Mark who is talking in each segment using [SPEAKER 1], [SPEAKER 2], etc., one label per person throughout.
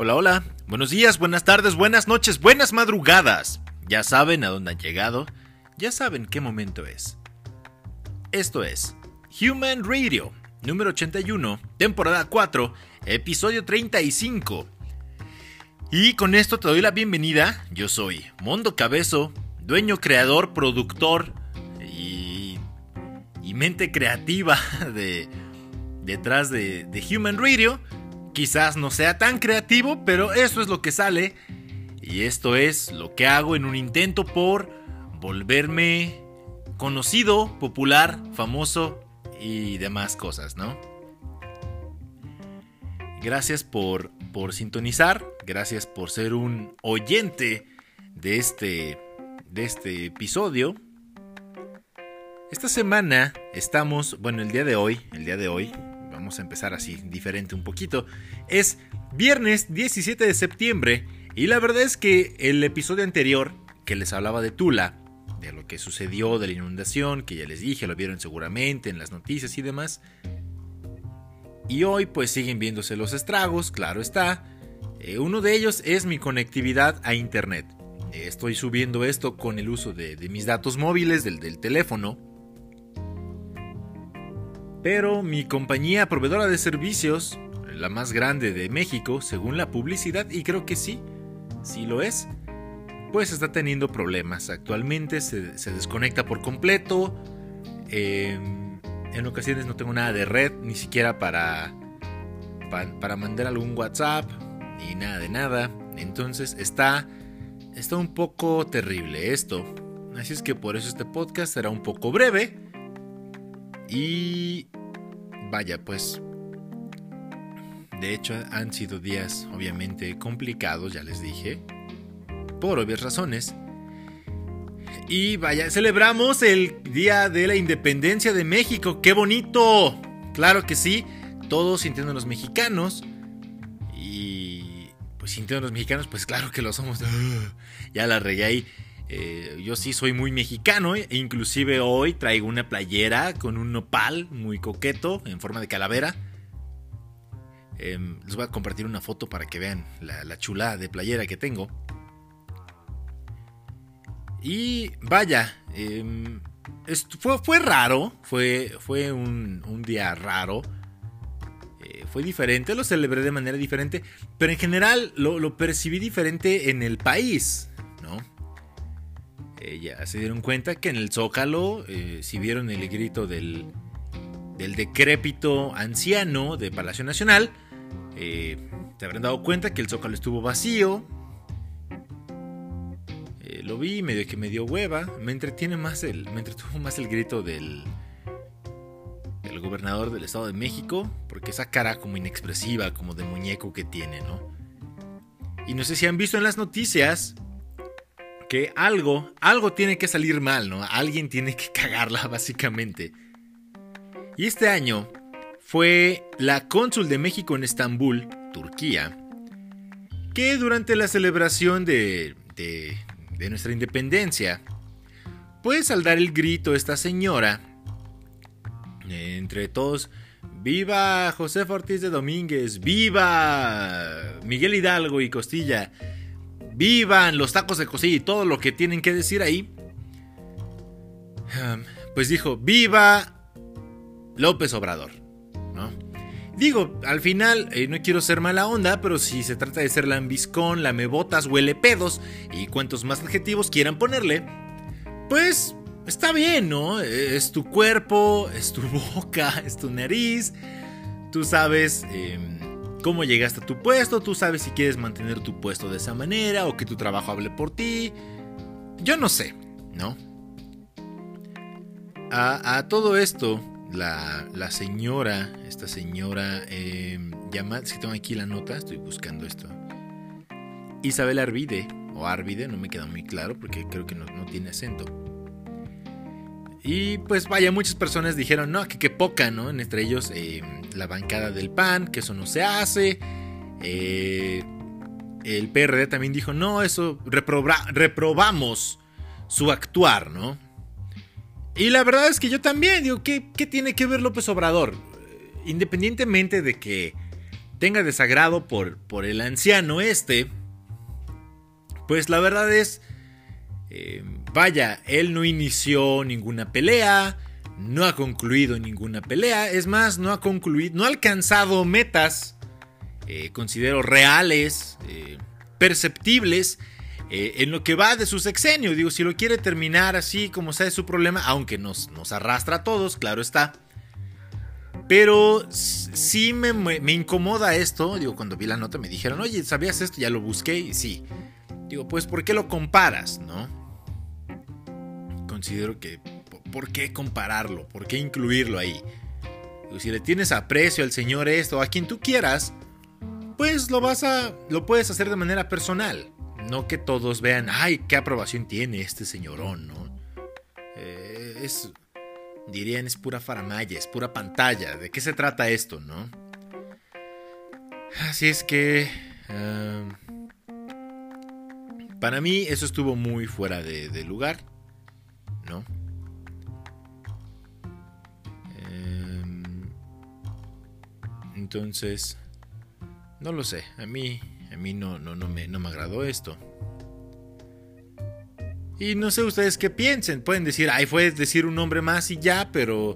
[SPEAKER 1] Hola, hola. Buenos días, buenas tardes, buenas noches, buenas madrugadas. Ya saben a dónde han llegado, ya saben qué momento es. Esto es Human Radio, número 81, temporada 4, episodio 35. Y con esto te doy la bienvenida. Yo soy Mondo Cabezo, dueño, creador, productor y, y mente creativa de, detrás de, de Human Radio. Quizás no sea tan creativo, pero eso es lo que sale. Y esto es lo que hago en un intento por volverme conocido, popular, famoso y demás cosas, ¿no? Gracias por, por sintonizar, gracias por ser un oyente de este, de este episodio. Esta semana estamos, bueno, el día de hoy, el día de hoy, vamos a empezar así, diferente un poquito. Es viernes 17 de septiembre y la verdad es que el episodio anterior, que les hablaba de Tula, de lo que sucedió, de la inundación, que ya les dije, lo vieron seguramente en las noticias y demás. Y hoy pues siguen viéndose los estragos, claro está. Eh, uno de ellos es mi conectividad a Internet. Eh, estoy subiendo esto con el uso de, mis datos móviles, del, del teléfono. Pero mi compañía proveedora de servicios, la más grande de México, según la publicidad, y creo que sí, sí lo es, pues está teniendo problemas. Actualmente se, desconecta por completo. Em, en ocasiones no tengo nada de red, ni siquiera para, para, mandar algún WhatsApp, ni nada de nada. Entonces está, está un poco terrible esto. Así es que por eso este podcast será un poco breve. Y vaya, pues... De hecho, han sido días obviamente complicados, ya les dije, por obvias razones. Y vaya, celebramos el Día de la Independencia de México, qué bonito. Claro que sí, todos sintiéndonos mexicanos. Y pues sintiéndonos mexicanos, pues claro que lo somos. ya la regué ahí. Eh, yo sí soy muy mexicano, e inclusive hoy traigo una playera con un nopal muy coqueto en forma de calavera. Em, les voy a compartir una foto para que vean la, chulada de playera que tengo. Y vaya, em, fue, fue, raro, fue, fue un, día raro. Eh, fue diferente, lo celebré de manera diferente, pero en general lo, lo percibí diferente en el país, ¿no? Eh, ya se dieron cuenta que en el Zócalo, eh, si vieron el grito del, del decrépito anciano de Palacio Nacional, eh, te habrán dado cuenta que el Zócalo estuvo vacío. lo vi, medio que me dio hueva. Me entretiene más el. Me entretuvo más el grito del. del gobernador del Estado de México. Porque esa cara como inexpresiva, como de muñeco que tiene, ¿no? Y no sé si han visto en las noticias que algo, algo tiene que salir mal, ¿no? Alguien tiene que cagarla, básicamente. Y este año fue la cónsul de México en Estambul, Turquía, que durante la celebración de, de, de nuestra independencia, pues al dar el grito esta señora, entre todos, ¡Viva José Ortiz de Domínguez! ¡Viva Miguel Hidalgo y Costilla! Vivan los tacos de cocina y todo lo que tienen que decir ahí, pues dijo, viva López Obrador, ¿no? Digo, al final, eh, no quiero ser mala onda, pero si se trata de ser lambiscón, lamebotas, huele pedos y cuantos más adjetivos quieran ponerle, pues está bien, ¿no? Es tu cuerpo, es tu boca, es tu nariz, tú sabes... Em, cómo llegaste a tu puesto, tú sabes si quieres mantener tu puesto de esa manera o que tu trabajo hable por ti. Yo no sé, ¿no? A, todo esto, la, señora, esta señora, eh, llama, si tengo aquí la nota, estoy buscando esto. Isabel Arvide, o Arvide, no me queda muy claro porque creo que no, tiene acento. Y pues vaya, muchas personas dijeron, no, que qué poca, ¿no? Entre ellos, eh, la bancada del PAN, que eso no se hace. Eh, el PRD también dijo, no, eso reprobamos su actuar, ¿no? Y la verdad es que yo también digo, ¿qué, tiene que ver López Obrador? Independientemente de que tenga desagrado por, por el anciano este, pues la verdad es, eh, vaya, él no inició ninguna pelea, no ha concluido ninguna pelea, es más, no ha concluido, no ha alcanzado metas, eh, considero reales, eh, perceptibles, en lo que va de su sexenio. Digo, si lo quiere terminar así como sea su problema, aunque nos, nos arrastra a todos, claro está. Pero sí me, me, incomoda esto. Digo, cuando vi la nota me dijeron, oye, ¿sabías esto? Ya lo busqué y sí. Digo, pues, ¿por qué lo comparas? ¿No? Considero que, ¿por qué compararlo? ¿Por qué incluirlo ahí? Si le tienes aprecio al señor esto, a quien tú quieras, pues lo vas a, lo puedes hacer de manera personal. No que todos vean, ay, qué aprobación tiene este señorón, ¿no? Eh, es, dirían es pura faramaya, es pura pantalla. ¿De qué se trata esto, no? Así es que... Ah, para mí eso estuvo muy fuera de, lugar, entonces, no lo sé, a mí, a mí no, no, no, me, no me agradó esto. Y no sé ustedes qué piensen. Pueden decir, ay, fue decir un nombre más y ya, pero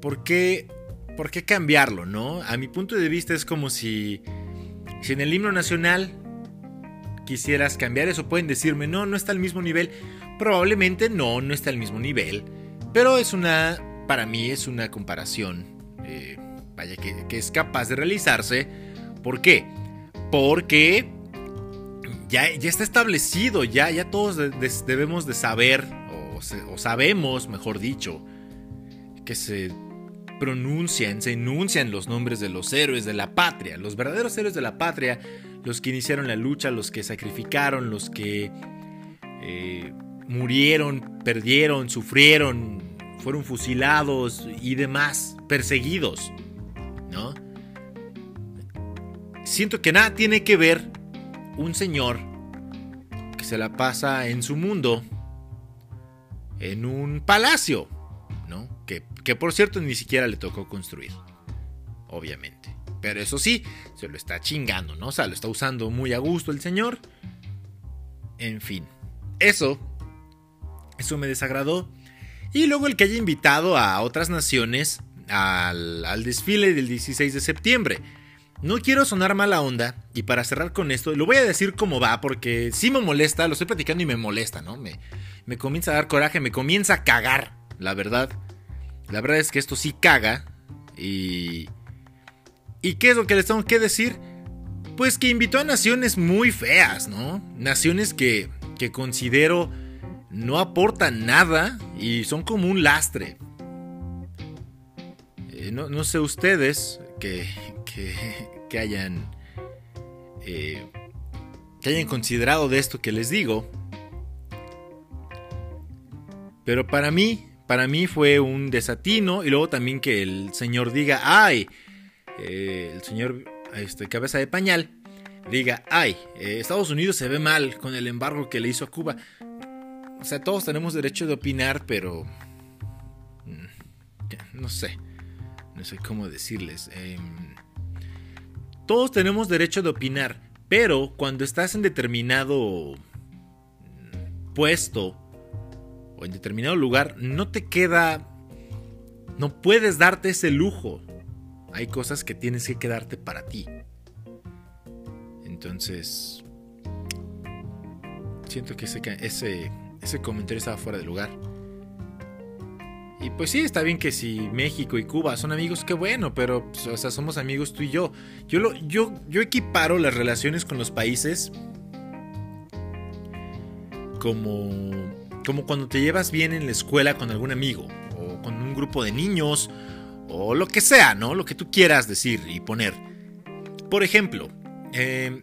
[SPEAKER 1] ¿por qué, ¿por qué cambiarlo, no? A mi punto de vista es como si, si en el himno nacional quisieras cambiar eso. Pueden decirme, no, no está al mismo nivel. Probablemente no, no está al mismo nivel. Pero es una, para mí es una comparación, eh, que, es capaz de realizarse. ¿Por qué? Porque ya, está establecido, ya, ya todos debemos de saber, o, sabemos, mejor dicho, que se pronuncian, se enuncian los nombres de los héroes de la patria, los verdaderos héroes de la patria, los que iniciaron la lucha, los que sacrificaron, los que eh, murieron, perdieron, sufrieron, fueron fusilados y demás, perseguidos, Siento que nada tiene que ver un señor que se la pasa en su mundo, en un palacio, ¿no? Que, que por cierto ni siquiera le tocó construir, obviamente. Pero eso sí, se lo está chingando, ¿no? O sea, lo está usando muy a gusto el señor. En fin, eso, eso me desagradó. Y luego el que haya invitado a otras naciones al, al desfile del 16 de septiembre. No quiero sonar mala onda, y para cerrar con esto, lo voy a decir como va, porque sí me molesta, lo estoy platicando y me molesta, ¿no? Me, me comienza a dar coraje, me comienza a cagar, la verdad. La verdad es que esto sí caga, y... ¿Y qué es lo que les tengo que decir? Pues que invitó a naciones muy feas, ¿no? Naciones que, que considero no aportan nada y son como un lastre. Eh, no, no, sé ustedes que, que, hayan eh, que hayan considerado de esto que les digo. Pero para mí, para mí fue un desatino y luego también que el señor diga, ay, eh, el señor este, cabeza de pañal diga, ay, Estados Unidos se ve mal con el embargo que le hizo a Cuba. O sea, todos tenemos derecho de opinar, pero... Mm, no sé, no sé cómo decirles. Em, todos tenemos derecho de opinar, pero cuando estás en determinado puesto o en determinado lugar, no te queda... No puedes darte ese lujo. Hay cosas que tienes que quedarte para ti. Entonces... Siento que ese, ese, ese comentario estaba fuera de lugar. Y pues sí, está bien que si México y Cuba son amigos, qué bueno, pero pues, o sea, somos amigos tú y yo. Yo, lo, yo, yo equiparo las relaciones con los países como, como cuando te llevas bien en la escuela con algún amigo, o con un grupo de niños, o lo que sea, ¿no? Lo que tú quieras decir y poner. Por ejemplo, em,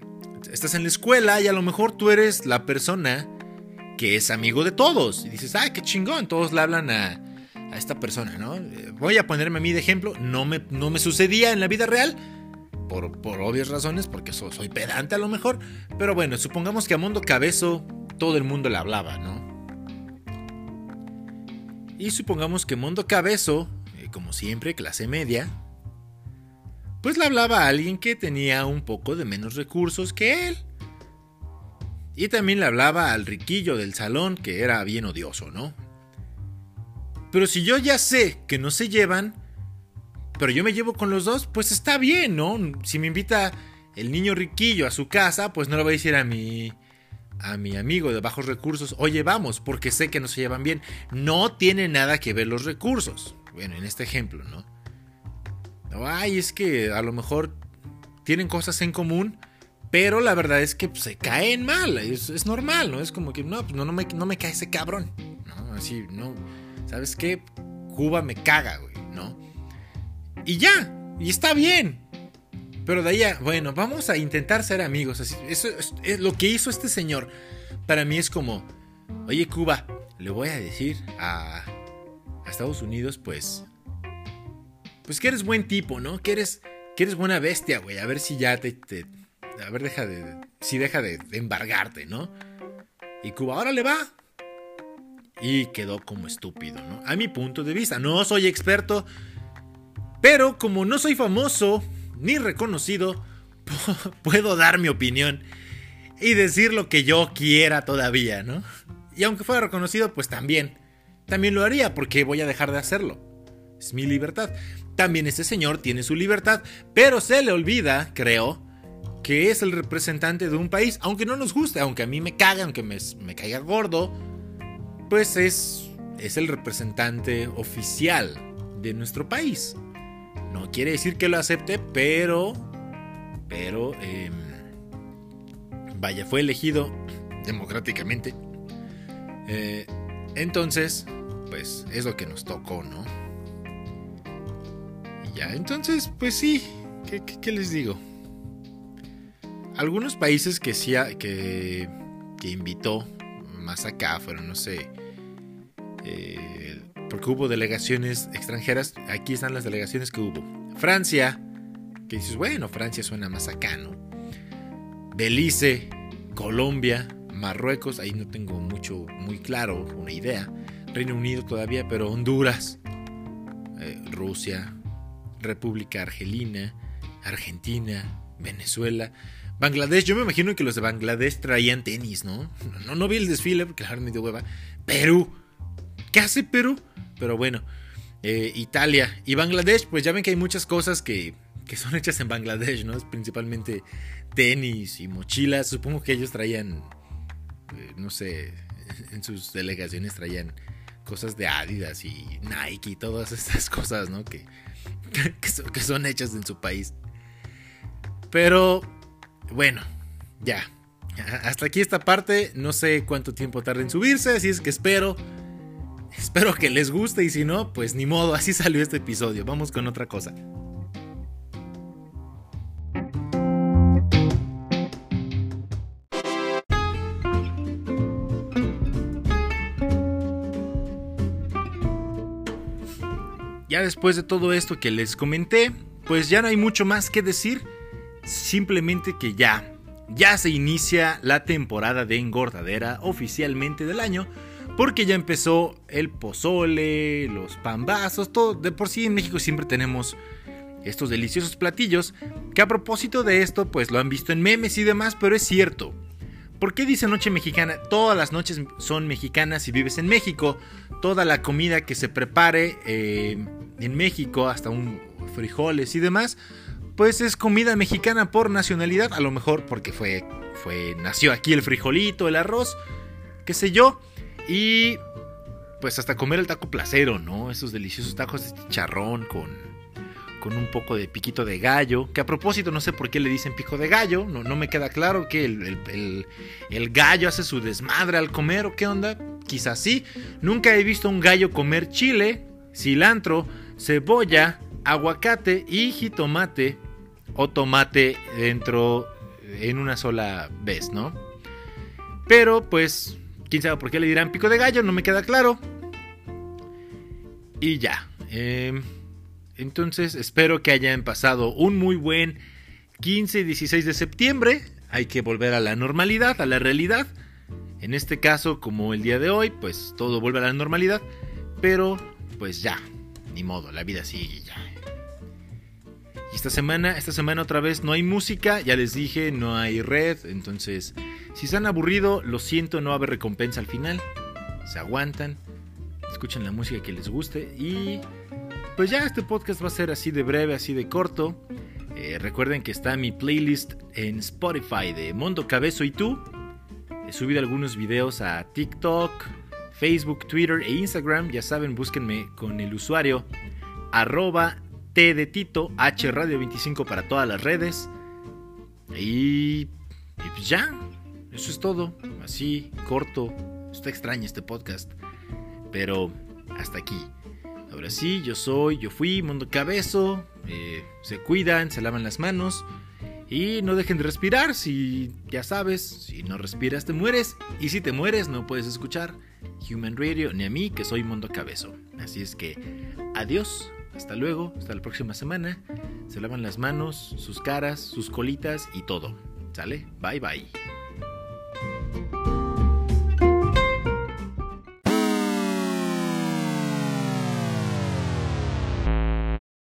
[SPEAKER 1] estás en la escuela y a lo mejor tú eres la persona que es amigo de todos. Y dices, ah, qué chingón, todos le hablan a a esta persona, ¿no? Voy a ponerme a mí de ejemplo, no me, no me sucedía en la vida real, por, por obvias razones, porque soy pedante a lo mejor, pero bueno, supongamos que a Mundo Cabezo todo el mundo le hablaba, ¿no? Y supongamos que Mundo Cabezo, eh, como siempre, clase media, pues le hablaba a alguien que tenía un poco de menos recursos que él. Y también le hablaba al riquillo del salón, que era bien odioso, ¿no? Pero si yo ya sé que no se llevan, pero yo me llevo con los dos, pues está bien, ¿no? Si me invita el niño riquillo a su casa, pues no le voy a decir a mi a mi amigo de bajos recursos, oye, vamos, porque sé que no se llevan bien. No tiene nada que ver los recursos. Bueno, en este ejemplo, ¿no? Ay, es que a lo mejor tienen cosas en común, pero la verdad es que pues, se caen mal. Es, normal, ¿no? Es como que, no, pues no, me, no me cae ese cabrón. ¿no? Así, no. ¿Sabes qué? Cuba me caga, güey, ¿no? Y ya, y está bien. Pero de ahí a, bueno, vamos a intentar ser amigos. Así, eso es, lo que hizo este señor. Para mí es como, oye Cuba, le voy a decir a, Estados Unidos, pues, pues que eres buen tipo, ¿no? Que eres, que eres buena bestia, güey. A ver si ya te, a ver, deja de, si deja de, de embargarte, ¿no? Y Cuba, ahora le va. Y quedó como estúpido, ¿no? A mi punto de vista. No soy experto. Pero como no soy famoso ni reconocido, puedo dar mi opinión y decir lo que yo quiera todavía, ¿no? Y aunque fuera reconocido, pues también. También lo haría porque voy a dejar de hacerlo. Es mi libertad. También ese señor tiene su libertad, pero se le olvida, creo, que es el representante de un país, aunque no nos guste, aunque a mí me caga, aunque me, me caiga gordo, pues es, es el representante oficial de nuestro país. No quiere decir que lo acepte, pero. Pero. Em, vaya, fue elegido democráticamente. Eh, entonces, pues es lo que nos tocó, ¿no? Ya, entonces, pues sí. ¿Qué, les digo? Algunos países que sí que, que invitó más acá fueron, no sé. Eh, porque hubo delegaciones extranjeras. Aquí están las delegaciones que hubo. Francia, que dices, bueno, Francia suena más acá, ¿no? Belice, Colombia, Marruecos, ahí no tengo mucho, muy claro, una idea. Reino Unido todavía, pero Honduras, eh, Rusia, República Argelina, Argentina, Venezuela, Bangladesh. Yo me imagino que los de Bangladesh traían tenis, ¿no? No, no vi el desfile porque la me dio hueva. Perú. ¿Qué hace Perú? Pero bueno, eh, Italia y Bangladesh, pues ya ven que hay muchas cosas que, que son hechas en Bangladesh, ¿no? Es principalmente tenis y mochilas. Supongo que ellos traían, eh, no sé, en sus delegaciones traían cosas de Adidas y Nike y todas estas cosas, ¿no? Que, que, son, hechas en su país. Pero, bueno, ya. Hasta aquí esta parte. No sé cuánto tiempo tarda en subirse, así es que espero Espero que les guste y si no, pues ni modo, así salió este episodio. Vamos con otra cosa. Ya después de todo esto que les comenté, pues ya no hay mucho más que decir. Simplemente que ya, ya se inicia la temporada de engordadera oficialmente del año porque ya empezó el pozole, los pambazos, todo. De por sí en México siempre tenemos estos deliciosos platillos. Que a propósito de esto, pues lo han visto en memes y demás, pero es cierto. ¿Por qué dice noche mexicana? Todas las noches son mexicanas si vives en México. Toda la comida que se prepare eh, en México, hasta un frijoles y demás, pues es comida mexicana por nacionalidad. A lo mejor porque fue, fue nació aquí el frijolito, el arroz, qué sé yo. Y pues hasta comer el taco placero, ¿no? Esos deliciosos tacos de chicharrón con, con un poco de piquito de gallo. Que a propósito, no sé por qué le dicen pico de gallo. No, no me queda claro que el, el, gallo hace su desmadre al comer o qué onda. Quizás sí. Nunca he visto un gallo comer chile, cilantro, cebolla, aguacate y jitomate o tomate dentro en una sola vez, ¿no? Pero pues Quién sabe por qué le dirán pico de gallo, no me queda claro. Y ya. Em, entonces espero que hayan pasado un muy buen 15 y 16 de septiembre. Hay que volver a la normalidad, a la realidad. En este caso, como el día de hoy, pues todo vuelve a la normalidad. Pero, pues ya, ni modo, la vida sigue ya. Y esta semana, esta semana otra vez no hay música, ya les dije, no hay red, entonces si se han aburrido, lo siento, no va a haber recompensa al final. Se aguantan, escuchen la música que les guste y pues ya este podcast va a ser así de breve, así de corto. Eh, recuerden que está mi playlist en Spotify de Mondo Cabezo y tú. He subido algunos videos a TikTok, Facebook, Twitter e Instagram. Ya saben, búsquenme con el usuario arroba T de Tito, H Radio 25 para todas las redes. Y, y pues ya, eso es todo. Así, corto. Está extraño este podcast. Pero hasta aquí. Ahora sí, yo soy, yo fui, Mundo Cabezo. Eh, se cuidan, se lavan las manos. Y no dejen de respirar. Si ya sabes, si no respiras, te mueres. Y si te mueres, no puedes escuchar Human Radio ni a mí, que soy Mundo Cabezo. Así es que, adiós. Hasta luego, hasta la próxima semana. Se lavan las manos, sus caras, sus colitas y todo. ¿Sale? Bye bye.